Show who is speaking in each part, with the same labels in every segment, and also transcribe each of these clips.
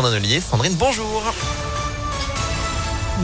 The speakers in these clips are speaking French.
Speaker 1: son atelier. Sandrine, bonjour.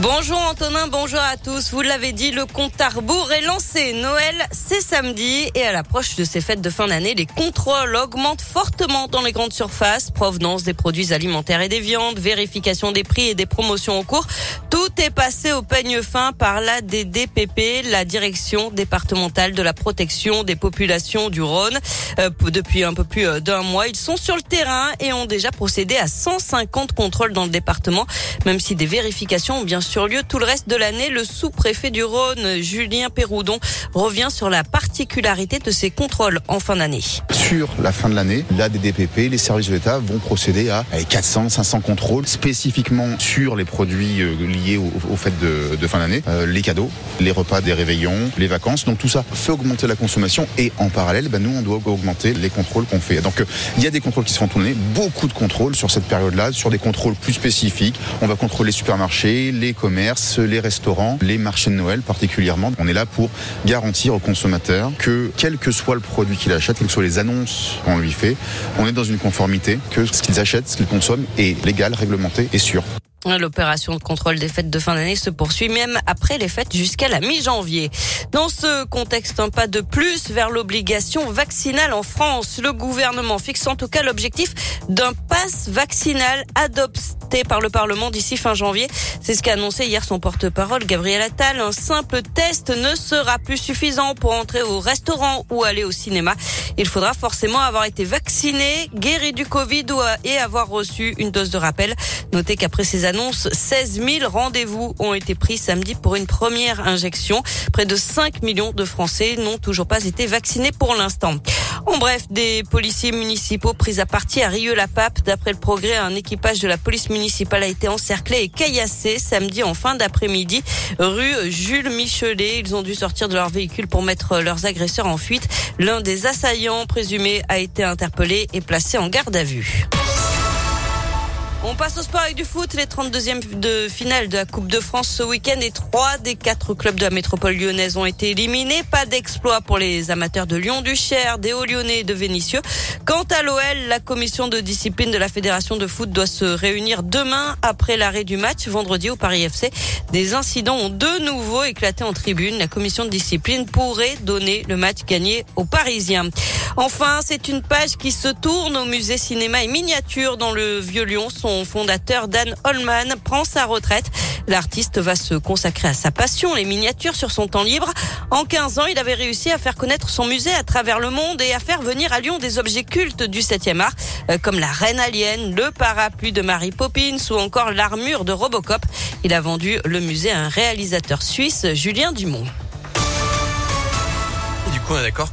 Speaker 2: Bonjour Antonin, bonjour à tous. Vous l'avez dit, le compte à rebours est lancé. Noël, c'est samedi et à l'approche de ces fêtes de fin d'année, les contrôles augmentent fortement dans les grandes surfaces. Provenance des produits alimentaires et des viandes, vérification des prix et des promotions en cours. Tout est passé au peigne fin par la DDPP, la direction départementale de la protection des populations du Rhône. Euh, depuis un peu plus euh, d'un mois, ils sont sur le terrain et ont déjà procédé à 150 contrôles dans le département, même si des vérifications ont bien sur lieu tout le reste de l'année. Le sous-préfet du Rhône, Julien Péroudon, revient sur la particularité de ces contrôles en fin d'année.
Speaker 3: Sur la fin de l'année, la DDPP, les services de l'État vont procéder à 400, 500 contrôles spécifiquement sur les produits euh, liés aux, fêtes de, fin d'année, euh, les cadeaux, les repas des réveillons, les vacances. Donc tout ça fait augmenter la consommation et en parallèle, ben, nous on doit augmenter les contrôles qu'on fait. Donc euh, il y a des contrôles qui se font tourner, beaucoup de contrôles sur cette période-là, sur des contrôles plus spécifiques. On va contrôler les supermarchés, les commerces, les restaurants, les marchés de Noël particulièrement. On est là pour garantir aux consommateurs que quel que soit le produit qu'il achète, quelles que soient les annonces qu'on lui fait, on est dans une conformité que ce qu'ils achètent, ce qu'ils consomment est légal, réglementé et sûr.
Speaker 2: L'opération de contrôle des fêtes de fin d'année se poursuit même après les fêtes jusqu'à la mi-janvier. Dans ce contexte, un pas de plus vers l'obligation vaccinale en France. Le gouvernement fixe en tout cas l'objectif d'un pass vaccinal adopté par le Parlement d'ici fin janvier. C'est ce qu'a annoncé hier son porte-parole Gabriel Attal. Un simple test ne sera plus suffisant pour entrer au restaurant ou aller au cinéma. Il faudra forcément avoir été vacciné, guéri du Covid et avoir reçu une dose de rappel. Notez qu'après ces annonces, 16 000 rendez-vous ont été pris samedi pour une première injection. Près de 5 millions de Français n'ont toujours pas été vaccinés pour l'instant. En bref, des policiers municipaux pris à partie à Rieux-la-Pape. D'après le progrès, un équipage de la police municipale a été encerclé et caillassé samedi en fin d'après-midi, rue Jules Michelet. Ils ont dû sortir de leur véhicule pour mettre leurs agresseurs en fuite. L'un des assaillants présumés a été interpellé et placé en garde à vue. On passe au sport avec du foot. Les 32e de finale de la Coupe de France ce week-end et trois des quatre clubs de la métropole lyonnaise ont été éliminés. Pas d'exploit pour les amateurs de Lyon du Cher, des Hauts-Lyonnais et de Vénissieux. Quant à l'OL, la commission de discipline de la fédération de foot doit se réunir demain après l'arrêt du match vendredi au Paris FC. Des incidents ont de nouveau éclaté en tribune. La commission de discipline pourrait donner le match gagné aux Parisiens. Enfin, c'est une page qui se tourne au musée cinéma et miniature dans le Vieux-Lyon. Son fondateur, Dan Holman, prend sa retraite. L'artiste va se consacrer à sa passion, les miniatures sur son temps libre. En 15 ans, il avait réussi à faire connaître son musée à travers le monde et à faire venir à Lyon des objets cultes du 7e art, euh, comme la reine alien, le parapluie de Mary Poppins ou encore l'armure de Robocop. Il a vendu le musée à un réalisateur suisse, Julien Dumont.
Speaker 1: du coup, on est d'accord